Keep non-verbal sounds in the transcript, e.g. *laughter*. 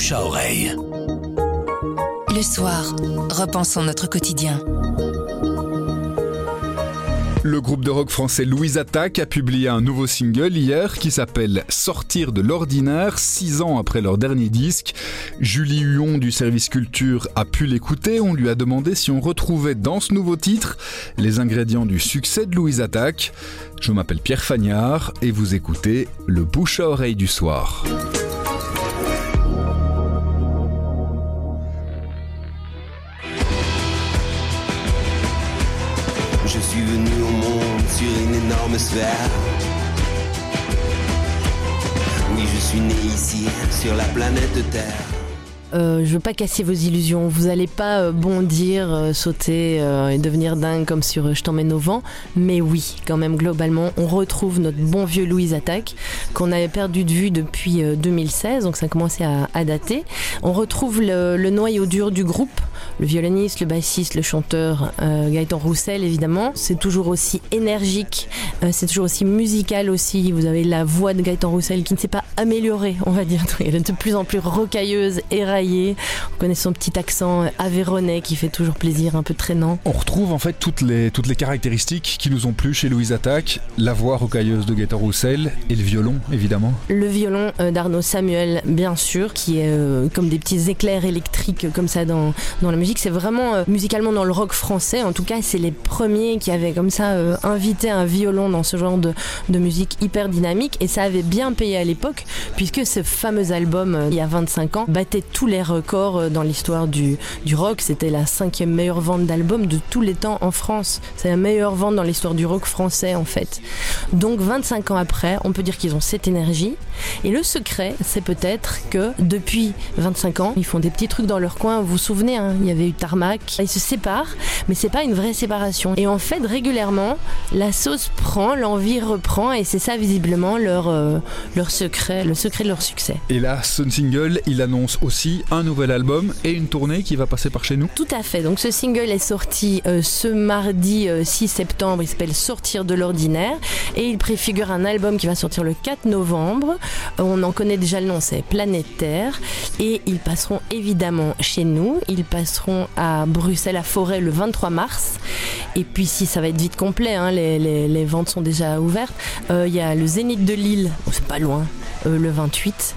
bouche à oreille. Le soir, repensons notre quotidien. Le groupe de rock français Louise Attaque a publié un nouveau single hier qui s'appelle Sortir de l'ordinaire, six ans après leur dernier disque. Julie Huon du service culture a pu l'écouter. On lui a demandé si on retrouvait dans ce nouveau titre les ingrédients du succès de Louise Attaque. Je m'appelle Pierre Fagnard et vous écoutez le bouche à oreille du soir. Je suis venu au monde sur une énorme sphère. Oui, je suis né ici, sur la planète Terre. Euh, je veux pas casser vos illusions. Vous allez pas euh, bondir, euh, sauter euh, et devenir dingue comme sur Je t'emmène au vent. Mais oui, quand même, globalement, on retrouve notre bon vieux Louise Attaque qu'on avait perdu de vue depuis euh, 2016, donc ça commençait à, à dater. On retrouve le, noyau dur du groupe, le violoniste, le bassiste, le chanteur Gaëtan Roussel, évidemment. C'est toujours aussi énergique, c'est toujours aussi musical aussi. Vous avez la voix de Gaëtan Roussel qui ne s'est pas améliorée, on va dire. *laughs* Elle est de plus en plus rocailleuse, On connaît son petit accent aveyronais qui fait toujours plaisir, un peu traînant. On retrouve en fait toutes les, toutes les caractéristiques qui nous ont plu chez Louise Attaque, la voix rocailleuse de Gaëtan Roussel et le violon évidemment. Le violon euh, d'Arnaud Samuel, bien sûr, qui est euh, comme des petits éclairs électriques comme ça dans, dans la musique. C'est vraiment euh, musicalement dans le rock français. En tout cas, c'est les premiers qui avaient comme ça euh, invité un violon dans ce genre de, de musique hyper dynamique. Et ça avait bien payé à l'époque, puisque ce fameux album, il y a 25 ans, battait tous les records euh, dans l'histoire du, du rock. C'était la cinquième meilleure vente d'albums de tous les temps en France. C'est la meilleure vente dans l'histoire du rock français, en fait. Donc 25 ans après, on peut dire qu'ils ont cette énergie. Et le secret, c'est peut-être que depuis 25 ans, ils font des petits trucs dans leur coin. Vous vous souvenez, hein, il y avait eu Tarmac. Ils se séparent, mais c'est pas une vraie séparation. Et en fait, régulièrement, la sauce prend, l'envie reprend, et c'est ça visiblement leur, euh, leur secret, le secret de leur succès. Et là, Sun Single, il annonce aussi un nouvel album et une tournée qui va passer par chez nous. Tout à fait. Donc ce single est sorti euh, ce mardi euh, 6 septembre. Il s'appelle Sortir de l'ordinaire et il préfigure un album qui va sortir le 4 novembre. Euh, on en connaît déjà le nom, c'est Planète Terre. Et ils passeront évidemment chez nous. Ils passeront à Bruxelles à Forêt le 23 mars. Et puis si ça va être vite complet, hein, les, ventes sont déjà ouvertes. Euh, Il y a le Zénith de Lille, c'est pas loin, euh, le 28.